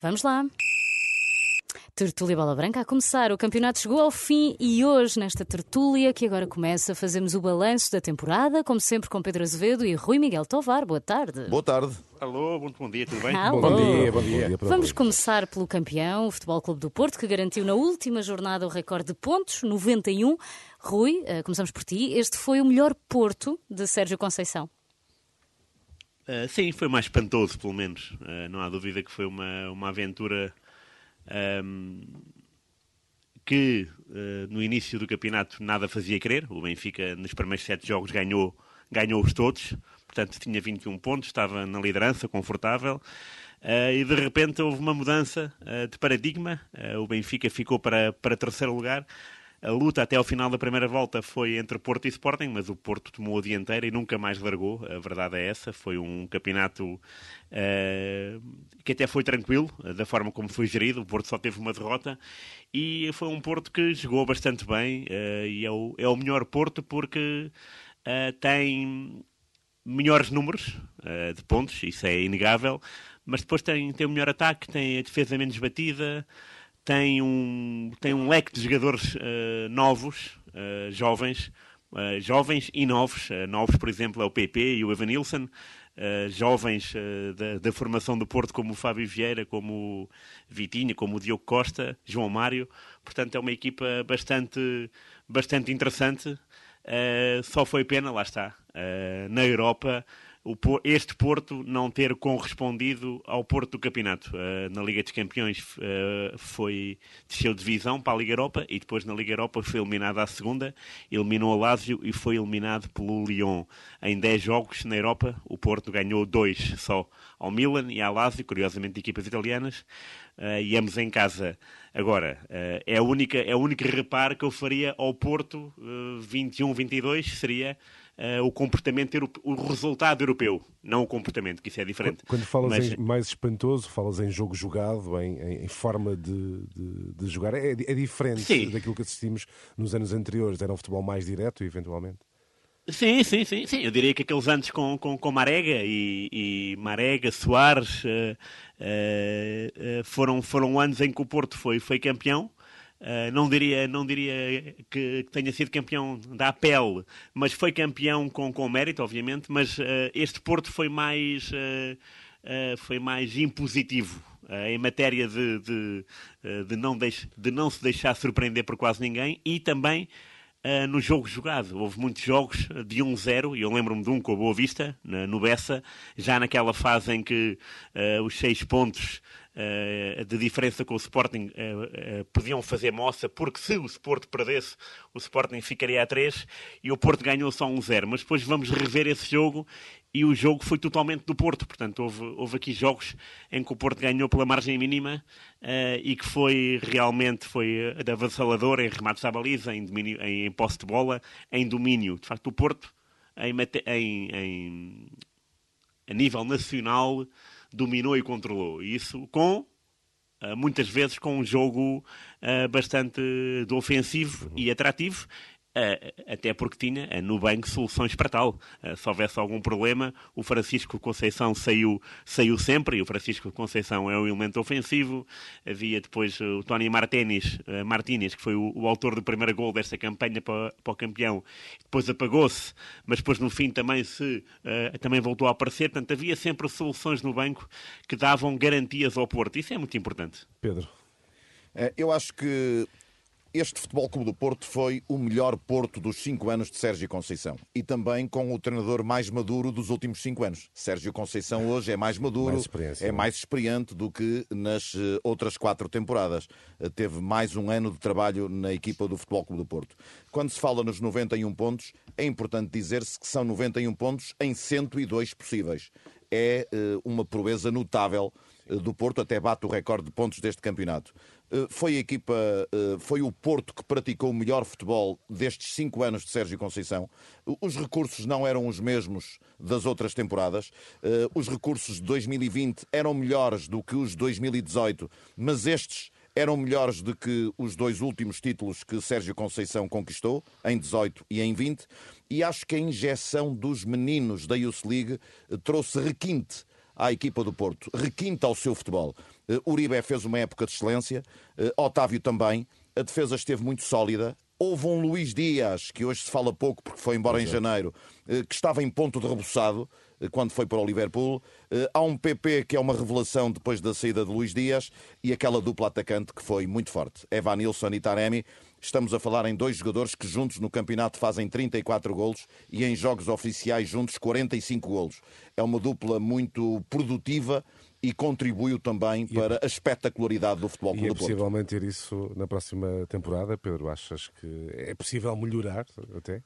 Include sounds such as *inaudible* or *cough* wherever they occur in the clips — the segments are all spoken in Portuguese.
Vamos lá. Tertúlia Bola Branca a começar. O campeonato chegou ao fim e hoje, nesta tertúlia que agora começa, fazemos o balanço da temporada, como sempre com Pedro Azevedo e Rui Miguel Tovar. Boa tarde. Boa tarde. Alô, muito bom dia, tudo bem? Alô. Bom dia, bom dia. Vamos começar pelo campeão, o Futebol Clube do Porto, que garantiu na última jornada o recorde de pontos, 91. Rui, eh, começamos por ti. Este foi o melhor Porto de Sérgio Conceição. Uh, sim, foi mais espantoso, pelo menos. Uh, não há dúvida que foi uma, uma aventura um, que uh, no início do campeonato nada fazia crer. O Benfica, nos primeiros sete jogos, ganhou, ganhou-os todos. Portanto, tinha 21 pontos, estava na liderança, confortável. e de repente houve uma mudança de paradigma. o Benfica ficou para, para terceiro lugar. A luta até ao final da primeira volta foi entre Porto e Sporting, mas o Porto tomou a dianteira e nunca mais largou. A verdade é essa. Foi um campeonato uh, que até foi tranquilo, da forma como foi gerido. O Porto só teve uma derrota e foi um Porto que jogou bastante bem uh, e é o, é o melhor Porto porque tem melhores números de pontos, isso é inegável, mas depois tem, tem o melhor ataque, tem a defesa menos batida tem um, tem um leque de jogadores uh, novos, uh, jovens, uh, jovens e novos. novos, por exemplo, é o PP e o Evanilson. jovens da, da, formação do Porto, como o Fábio Vieira, como o Vitinho, como o Diogo Costa, João Mário. Portanto, é uma equipa bastante, bastante interessante. só foi pena, lá está, na Europa este Porto não ter correspondido ao Porto do campeonato. Uh, na Liga dos Campeões uh, foi desceu divisão para a Liga Europa e depois na Liga Europa foi eliminado à segunda, eliminou o Lazio e foi eliminado pelo Lyon. Em 10 jogos na Europa, o Porto ganhou dois só ao Milan e à Lazio, curiosamente equipas italianas, uh, e ambos em casa. Agora, é, a única, é o único reparo que eu faria ao Porto 21-22 seria uh, o comportamento, o resultado europeu, não o comportamento, que isso é diferente. Quando falas Mas... em mais espantoso, falas em jogo jogado, em, em, forma de, de, de, jogar, é, é diferente Sim. daquilo que assistimos nos anos anteriores. Era um futebol mais direto, eventualmente. Sim, sim, sim, sim. Eu diria que aqueles anos com, com, com Marega e, e Marega, Soares, uh, uh, foram, foram anos em que o Porto foi, foi campeão. Uh, não diria, não diria que, que, tenha sido campeão da pele, mas foi campeão com, com mérito, obviamente. Mas uh, este Porto foi mais, uh, foi mais impositivo em matéria de, de, de, não deix, de não se deixar surpreender por quase ninguém e também no jogo jogado. Houve muitos jogos de 1-0, e eu lembro-me de um com a Boa Vista, no Bessa, já naquela fase em que os seis pontos de diferença com o Sporting uh, uh, podiam fazer moça, porque se o Sport perdesse, o Sporting ficaria a 3 e o Porto ganhou só 1-0. Mas depois vamos rever esse jogo e o jogo foi totalmente do Porto. Portanto, houve, houve aqui jogos em que o Porto ganhou pela margem mínima e que foi realmente foi avassalador em remates à baliza, em, domínio, em, em posse de bola, em domínio. De facto, o Porto, em, em, em a nível nacional, dominou e controlou. Isso com Uh, muitas vezes com um jogo uh, bastante ofensivo e atrativo até porque tinha no banco soluções para tal. Uh, se houvesse algum problema, o Francisco Conceição saiu, saiu sempre, e o Francisco Conceição é um elemento ofensivo. Havia depois o Tony Martínez, Martínez que foi o, o, autor do primeiro gol desta campanha para, para o campeão, depois apagou-se, mas depois no fim também, se, também voltou a aparecer. Portanto, havia sempre soluções no banco que davam garantias ao Porto. Isso é muito importante. Pedro. Eu acho que este Futebol Clube do Porto foi o melhor Porto dos cinco anos de Sérgio Conceição e também com o treinador mais maduro dos últimos cinco anos. Sérgio Conceição hoje é mais *laughs* maduro, mais é mais experiente do que nas eh, outras quatro temporadas. Eh, teve mais um ano de trabalho na equipa do Futebol Clube do Porto. Quando se fala nos 91 pontos, é importante dizer-se que são 91 pontos em 102 possíveis. É eh, uma proeza notável do Porto, até bate o recorde de pontos deste campeonato. Eh, foi a equipa, eh, foi o Porto que praticou o melhor futebol destes cinco anos de Sérgio Conceição. Os recursos não eram os mesmos das outras temporadas. Eh, os recursos de 2020 eram melhores do que os de 2018, mas estes eram melhores do que os dois últimos títulos que Sérgio Conceição conquistou, em 18 e em 20. E acho que a injeção dos meninos da Youth League trouxe requinte à equipa do Porto, requinte ao seu futebol. Uribe fez uma época de excelência, Otávio também. A defesa esteve muito sólida. Houve um Luís Dias, que hoje se fala pouco porque foi embora Exato. em janeiro, que estava em ponto de rebuçado quando foi para o Liverpool. Há um PP que é uma revelação depois da saída de Luís Dias e aquela dupla atacante que foi muito forte. Evanilson e Taremi. Estamos a falar em dois jogadores que juntos no campeonato fazem 34 golos e em jogos oficiais juntos 45 golos. É uma dupla muito produtiva e contribuiu também e é para é... a espetacularidade do futebol Clube E é possível manter isso na próxima temporada, Pedro? Achas que é possível melhorar até?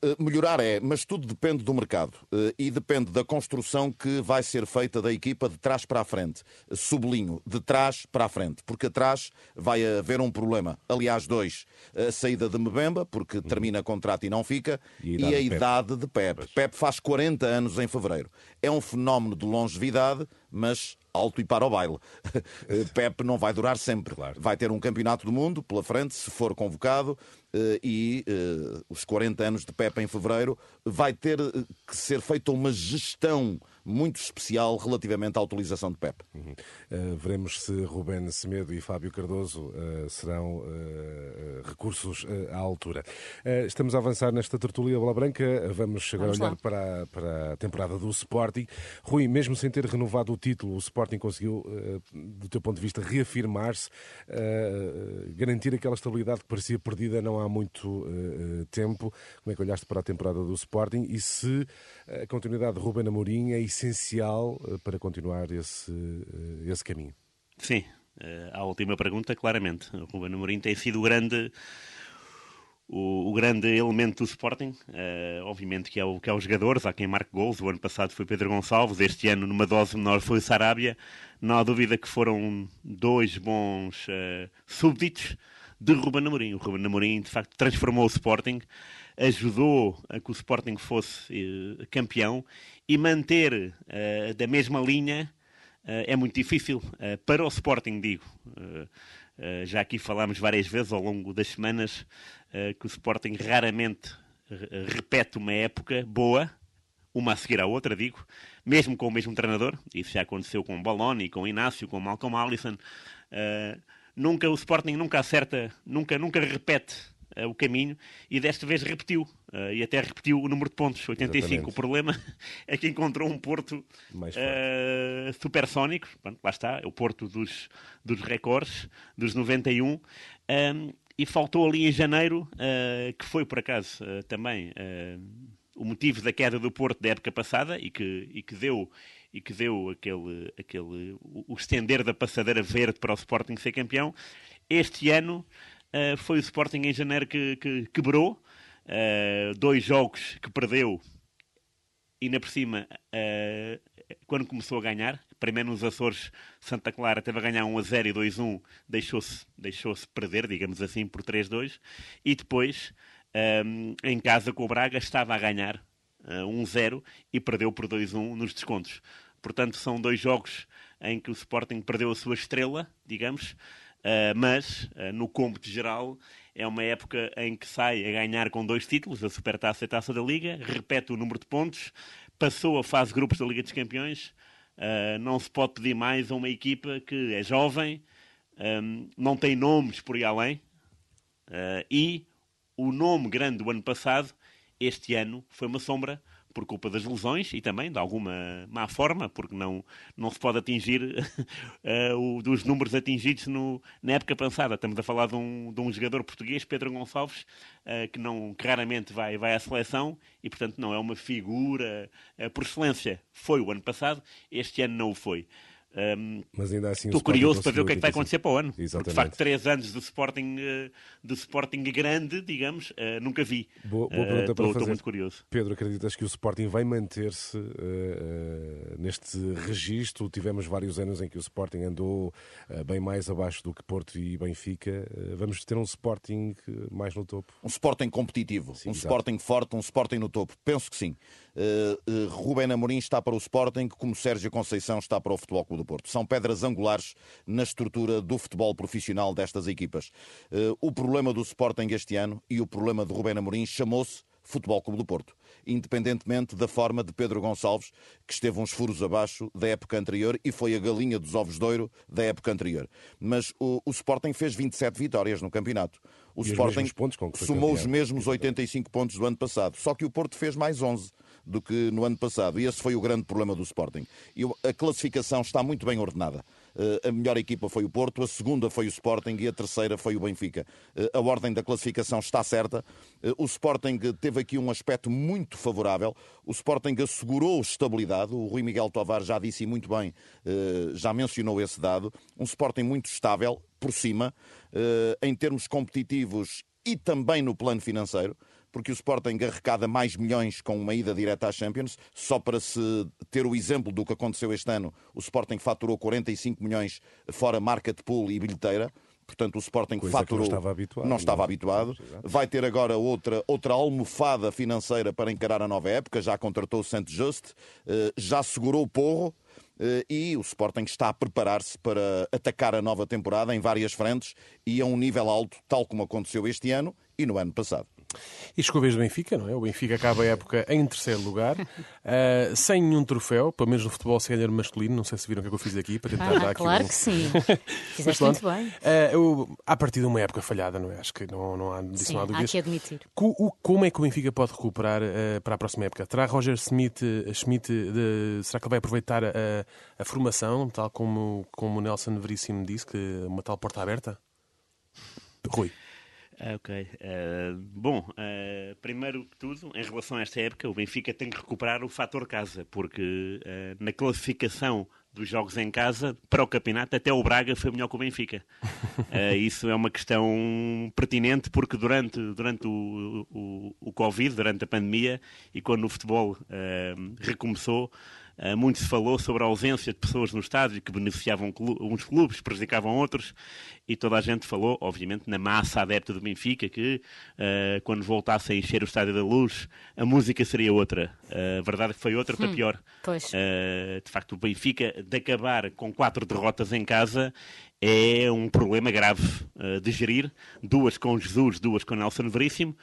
Eh, melhorar é, mas tudo depende do mercado eh, e depende da construção que vai ser feita da equipa de trás para a frente. Sublinho, de trás para a frente, porque atrás vai haver um problema. Aliás, dois. A saída de Mbemba, porque uhum. termina contrato e não fica, e a idade, e a de, idade de Pep. Pep faz 40 anos em fevereiro. É um fenómeno de longevidade, mas alto e para o baile. *laughs* Pep não vai durar sempre. Claro. Vai ter um campeonato do mundo pela frente, se for convocado, eh, e uh, os 40 anos de Pep em fevereiro, vai ter eh, que ser feita uma gestão muito especial relativamente à utilização de PEP. Uhum. Uh, veremos se Rubén Semedo e Fábio Cardoso uh, serão uh, recursos à altura. estamos a avançar nesta tertulia Bola Branca. Vamos agora Vamos olhar para, para a temporada do Sporting. Rui, mesmo sem ter renovado o título, o Sporting conseguiu, do teu ponto de vista, reafirmar-se, garantir aquela estabilidade que parecia perdida não há muito tempo. Como é que olhaste para a temporada do Sporting e se a continuidade de Rubén Amorim é essencial eh, para continuar esse, eh, esse caminho. Sim, eh, a última pergunta, claramente. O Ruben Amorim tem sido o grande, o, o grande elemento do Sporting. Uh, obviamente que é, o, que é os jogadores, há quem marque gols. O ano passado foi Pedro Gonçalves, este ano, numa dose menor, foi o Sarabia. Não há dúvida que foram dois bons uh, súbditos de Ruben Amorim. O Ruben Amorim, de facto, transformou o Sporting ajudou a que o Sporting fosse uh, campeão e manter uh, da mesma linha uh, é muito difícil. para o Sporting, digo. já aqui falámos várias vezes ao longo das semanas que o Sporting raramente repete uma época boa, uma a seguir à outra, digo, mesmo com o mesmo treinador. Isso já aconteceu com o Baloni, com o Inácio, com o Malcolm Allison. nunca o Sporting nunca acerta, nunca, nunca repete uh, o caminho e desta vez repetiu. Uh, e até repetiu o número de pontos, 85. Exatamente. O problema *laughs* é que encontrou um Porto uh, supersónico. Bom, lá está, é o Porto dos, dos recordes, dos 91. Um, e faltou ali em janeiro, que foi por acaso também o motivo da queda do Porto da época passada e que, e que deu e que deu aquele, aquele o estender da passadeira verde para o Sporting ser campeão. Este ano uh, foi o Sporting em janeiro que, que quebrou. Uh, dois jogos que perdeu e ainda por cima, uh, quando começou a ganhar, primeiro nos Açores, Santa Clara teve a ganhar 1 a 0 e 2 a 1, deixou-se deixou perder, digamos assim, por 3 a 2, e depois, um, em casa com o Braga, estava a ganhar uh, 1 a 0 e perdeu por 2 a 1 nos descontos. Portanto, são dois jogos em que o Sporting perdeu a sua estrela, digamos, mas, uh, no cômputo geral, é uma época em que sai a ganhar com dois títulos, a Supertaça e a Taça da Liga, repete o número de pontos, passou a fase grupos da Liga dos Campeões. Uh, não se pode pedir mais a uma equipa que é jovem, um, não tem nomes por aí além, e o nome grande do ano passado, este ano, foi uma sombra por culpa das lesões e também de alguma má forma, porque não, não se pode atingir uh, *laughs* o, dos números atingidos no, na época passada. Estamos a falar de um, de um jogador português, Pedro Gonçalves, uh, que, não, que raramente vai, vai à seleção e, portanto, não é uma figura uh, por excelência. Foi o ano passado, este ano não o foi. Um, Mas ainda assim, estou curioso para ver o que é que vai acontecer para o ano. Exatamente. Porque, de facto, três anos de Sporting, uh, de Sporting grande, digamos, uh, nunca vi. Boa, boa pergunta uh, para Estou muito curioso. Pedro, acreditas que o Sporting vai manter-se neste registro? Tivemos vários anos em que o Sporting andou bem mais abaixo do que Porto e Benfica. vamos ter um Sporting mais no topo? Um Sporting competitivo, sim, um exato. Sporting forte, um Sporting no topo. Penso que sim. Uh, uh, Rubén Amorim está para o Sporting, como Sérgio Conceição está para o Futebol Clube do Porto. São pedras angulares na estrutura do futebol profissional destas equipas. Uh, o problema do Sporting este ano e o problema de Rubén Amorim chamou-se Futebol Clube do Porto. independentemente da forma de Pedro Gonçalves, que esteve uns furos abaixo da época anterior e foi a galinha dos ovos de ouro da época anterior. Mas o, o Sporting fez 27 vitórias no campeoto. O e Sporting os somou os mesmos 85 pontos do ano passado, só que o Porto fez mais 11 do que no ano passado. E esse foi o grande problema do Sporting. A classificação está muito bem ordenada. Eh, a melhor equipa foi o Porto, a segunda foi o Sporting e a terceira foi o Benfica. Eh, a ordem da classificação está certa. Eh, o Sporting teve aqui um aspecto muito favorável. O Sporting assegurou estabilidade. O Rui Miguel Tovar já disse muito bem, já mencionou esse dado. Um Sporting muito estável, por cima, em termos competitivos e também no plano financeiro porque o Sporting arrecada mais milhões com uma ida direta à Champions. Só para se ter o exemplo do que aconteceu este ano, o Sporting faturou 45 milhões fora market pool e bilheteira. Portanto, o Sporting Coisa faturou. não estava habituado. Não estava não. habituado. Vai ter agora outra, outra almofada financeira para encarar a nova época. Já contratou o Saint Just, eh, já segurou o Porro. Eh, e o Sporting está a preparar-se para atacar a nova temporada em várias frentes e a um nível alto, tal como aconteceu este ano e no ano passado. E chegou a vez do Benfica, não é? O Benfica acaba a época em terceiro lugar, uh, *laughs* sem nenhum troféu, pelo menos no futebol sem ganhar masculino. Não sei se viram o que, é que eu fiz aqui para tentar ah, dar aqui. Claro um... que sim. *laughs* Fizeste muito bem. Uh, eu, a partir de uma época falhada, não é? Acho que não, não há, disso sim, não há dúvidas. Há que admitir. Co, como é que o Benfica pode recuperar uh, para a próxima época? Terá Roger Smith, Schmidt, de, será que ele vai aproveitar a, a formação, tal como, como o Nelson Veríssimo disse, que uma tal porta aberta? Rui. Ah, ok. Uh, bom, uh, primeiro que tudo, em relação a esta época, o Benfica tem que recuperar o fator casa, porque uh, na classificação dos jogos em casa, para o campeonato, até o Braga foi melhor que o Benfica. *laughs* isso é uma questão pertinente, porque durante, durante o, o, o Covid, durante a pandemia, e quando o futebol recomeçou, Uh, muito se falou sobre a ausência de pessoas no estádio que beneficiavam uns clubes, prejudicavam outros, e toda a gente falou, obviamente, na massa adepta do Benfica, que uh, quando voltasse a encher o estádio da luz, a música seria outra. Uh, a verdade é que foi outra para hum, pior. de facto, o Benfica, de acabar com quatro derrotas em casa, é um problema grave de gerir. Duas com Jesus, duas com Nelson Veríssimo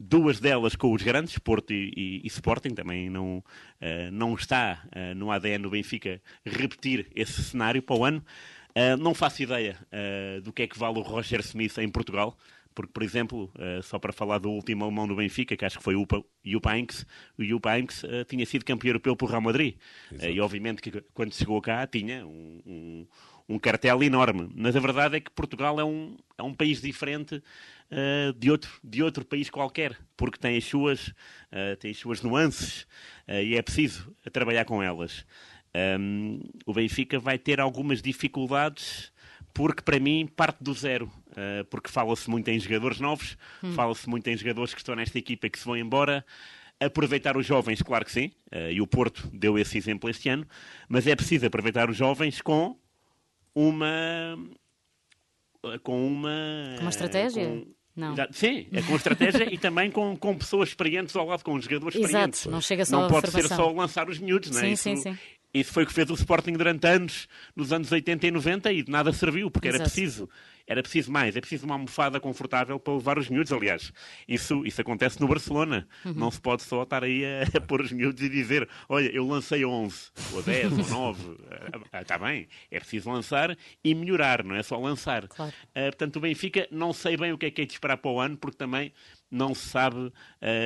duas delas com os grandes, Porto e, e, e Sporting, também não, uh, não está uh, no ADN do Benfica repetir esse cenário para o ano. Uh, não faço ideia do que é que vale o Roger Smith em Portugal, porque, por exemplo, só para falar do último alemão do Benfica, que acho que foi o Jupp Heynckes, o Jupp Heynckes tinha sido campeão europeu pelo Real Madrid. e, obviamente, que quando chegou cá tinha um, um um cartel enorme. Mas a verdade é que Portugal é um, é um país diferente uh, de, outro, de outro país qualquer, porque tem as suas, uh, tem as suas nuances uh, e é preciso trabalhar com elas. Um, o Benfica vai ter algumas dificuldades porque para mim parte do zero, porque fala-se muito em jogadores novos, hum. fala-se muito em jogadores que estão nesta equipa e que se vão embora. Aproveitar os jovens, claro que sim, e o Porto deu esse exemplo este ano, mas é preciso aproveitar os jovens com uma com uma uma estratégia com, não. Sim, é com estratégia e também com, com pessoas experientes ao lado, com jogadores Exato, experientes. não chega só Não pode ser só lançar os miúdos, não é? Sim, Isso, sim, sim. Isso foi o que fez o Sporting durante anos, nos anos 80 e 90, e de nada serviu, porque Exato. era preciso era preciso mais, é preciso uma almofada confortável para levar os miúdos. Aliás, isso, isso acontece no Barcelona. Uhum. Não se pode só estar aí a, a pôr os miúdos e dizer: Olha, eu lancei 11, ou 10, ou 9. Está *laughs* bem, é preciso lançar e melhorar, não é só lançar. Claro. Uh, portanto, o Benfica, não sei bem o que é que é de esperar para o ano, porque também não se sabe uh,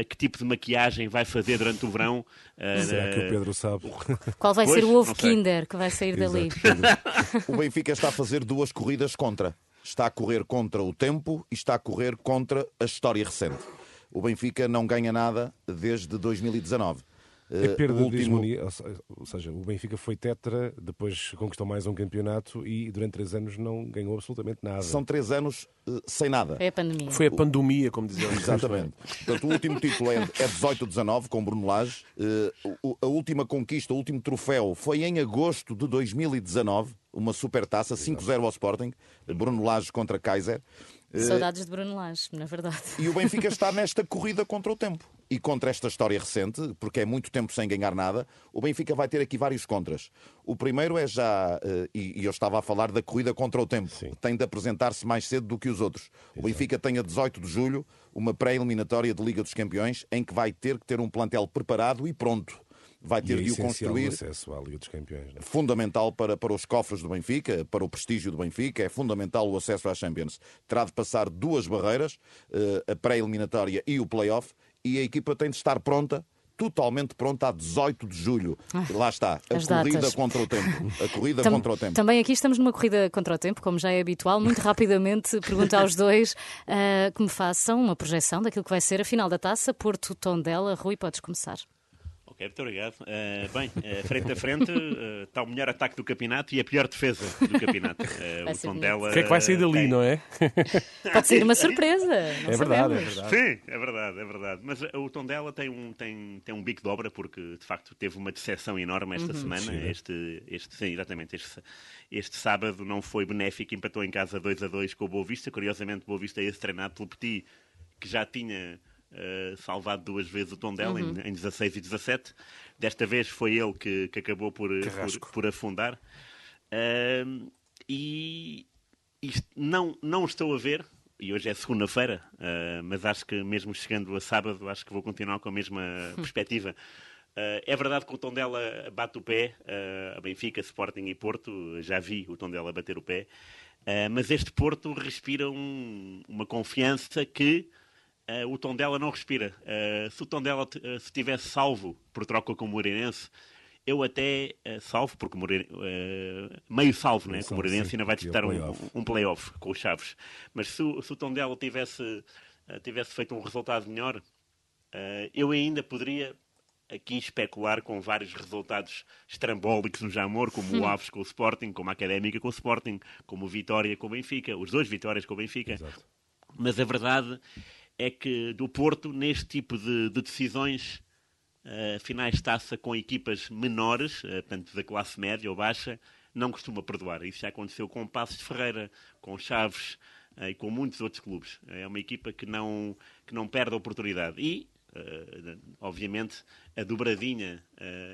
que tipo de maquiagem vai fazer durante o verão. Uh, Será que o Pedro sabe? Qual vai pois, ser o ovo Kinder que vai sair dali? *laughs* o Benfica está a fazer duas corridas contra está a correr contra o tempo e está a correr contra a história recente. O Benfica não ganha nada desde 2019. A eh, perda último... de hegemonia, ou seja, o Benfica foi tetra, depois conquistou mais um campeonato e durante três anos não ganhou absolutamente nada. São três anos uh, sem nada. Foi a pandemia. Foi a pandemia, como diziam. *laughs* Exatamente. Portanto, o último título é, é 18-19, com Bruno Lage. Uh, a última conquista, o último troféu, foi em agosto de 2019, uma supertaça, 5-0 ao Sporting, Bruno Lage contra Kaiser. Saudades de Bruno Lage, na verdade. E o Benfica está *laughs* nesta corrida contra o tempo e contra esta história recente, porque é muito tempo sem ganhar nada, o Benfica vai ter aqui vários contras. O primeiro é já, uh, e, e, eu estava a falar da corrida contra o tempo, Sim. tem de apresentar-se mais cedo do que os outros. Exato. O Benfica tem a 18 de julho uma pré-eliminatória de Liga dos Campeões em que vai ter que ter um plantel preparado e pronto vai ter e é de o construir. acesso à Liga dos Campeões. É? Fundamental para, para os cofres do Benfica, para o prestígio do Benfica, é fundamental o acesso à Champions. Terá de passar duas barreiras, eh, a pré-eliminatória e o play-off, e a equipa tem de estar pronta totalmente pronta a 18 de julho. Ah, Lá está, a corrida datas. contra o tempo. A corrida *laughs* Tam contra o tempo. Também aqui estamos numa corrida contra o tempo, como já é habitual. Muito *laughs* rapidamente pergunto aos dois uh, que me façam uma projeção daquilo que vai ser a final da taça. Porto Tondela. Rui, podes começar. Ok, muito obrigado. Uh, bem, uh, frente a frente uh, está o melhor ataque do campeonato e a pior defesa do campeonato. o tom dela. O que é que vai sair dali, tem... não é? Pode ser uma surpresa. É verdade, é verdade. Sim, é verdade, é verdade. Mas o tom dela tem um, tem, tem um bico de obra porque de facto teve uma decepção enorme esta uhum. semana. Sim. Este, este, sim, exatamente. Este, este sábado não foi benéfico, empatou em casa 2 a 2 com o Boa Vista. Curiosamente, o Boa Vista é esse treinado pelo Petit, que já tinha Uh, salvado duas vezes o tom dela uhum. em, em 16 e 17. Desta vez foi ele que, que acabou por, por, por, afundar. Uh, e isto não, não estou a ver, e hoje é segunda-feira, uh, mas acho que mesmo chegando a sábado, acho que vou continuar com a mesma *laughs* perspectiva. é verdade que o tom dela bate o pé, a Benfica, Sporting e Porto, já vi o tom dela bater o pé, mas este Porto respira um, uma confiança que uh, o Tondela não respira. Uh, se o Tondela uh, se tivesse salvo por troca com o Moreirense, eu até salvo, porque meio salvo, né? com o Moreirense ainda vai disputar um, um play-off com os Chaves. Mas se, se o Tondela tivesse, tivesse feito um resultado melhor, eu ainda poderia aqui especular com vários resultados estrambólicos no Jamor, como o Aves com o Sporting, como a Académica com o Sporting, como o Vitória com o Benfica, os dois Vitórias com o Benfica. Exato. Mas a verdade é que do Porto, neste tipo de, de decisões, uh, finais de taça com equipas menores, uh, tanto da classe média ou baixa, não costuma perdoar. Isso já aconteceu com o Passos de Ferreira, com Chaves uh, e com muitos outros clubes. É uma equipa que não, que não perde a oportunidade. E, uh, obviamente, a dobradinha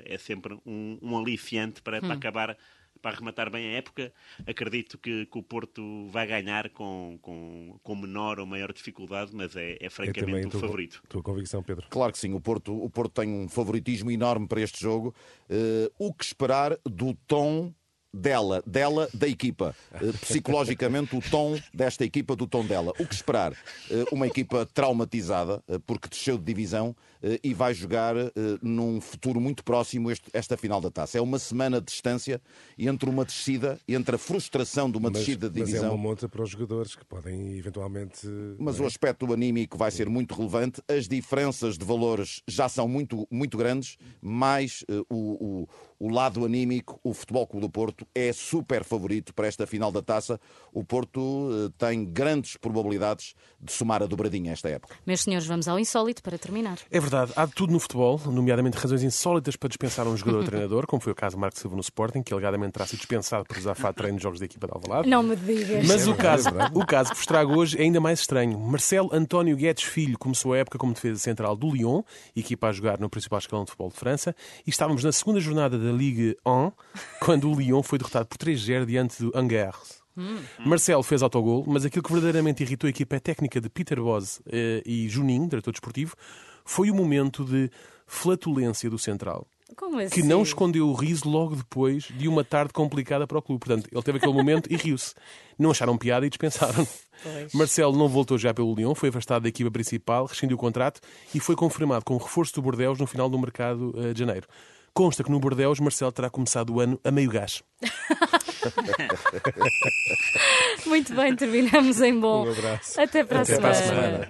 é sempre um, um aliciante para, hum. para acabar para arrematar bem a época, acredito que, que o Porto vai ganhar com, com, com, menor ou maior dificuldade, mas é, é francamente é o tua, favorito. Tua convicção, Pedro? Claro que sim, o Porto, o Porto tem um favoritismo enorme para este jogo. Uh, o que esperar do tom dela, dela, da equipa. Uh, psicologicamente, o tom desta equipa, do tom dela. O que esperar? Uh, uma equipa traumatizada, uh, porque desceu de divisão e vai jogar num futuro muito próximo este, esta final da taça. É uma semana de distância entre uma descida, entre a frustração de uma mas, descida de divisão. Mas é uma monta para os jogadores que podem eventualmente. Mas é? o aspecto anímico vai ser muito relevante. As diferenças de valores já são muito, muito grandes, mais o, o o lado anímico, o Futebol Clube do Porto é super favorito para esta final da taça. O Porto eh, tem grandes probabilidades de somar a dobradinha esta época. Meus senhores, vamos ao insólito para terminar. É verdade, há de tudo no futebol, nomeadamente razões insólitas para dispensar um jogador ou treinador, como foi o caso de Marco Silva no Sporting, que alegadamente terá sido dispensado por usar fato treino de jogos da equipa de Alvalade. Não me digas. Mas o caso, o caso que vos trago hoje é ainda mais estranho. Marcelo António Guedes Filho começou a época como defesa central do Lyon, equipa a jogar no principal escalão de futebol de França, e estávamos na segunda jornada da Ligue 1, quando o Lyon foi derrotado por 3-0 diante do Angers. Hum. Marcelo fez autogol, mas aquilo que verdadeiramente irritou a equipa técnica de Peter Boz eh, e Juninho, diretor desportivo, foi o momento de flatulência do central. Assim? Que não escondeu o riso logo depois de uma tarde complicada para o clube. Portanto, ele teve aquele momento e riu-se. Não acharam piada e dispensaram. Pois. Marcelo não voltou já pelo Lyon, foi afastado da equipa principal, rescindiu o contrato e foi confirmado como reforço do Bordeaux no final do mercado uh, de janeiro. Consta que no Bordeaux Marcelo terá começado o ano a meio gás. *laughs* Muito bem, terminamos em bom. Um abraço. Até para Até a semana. Para a semana.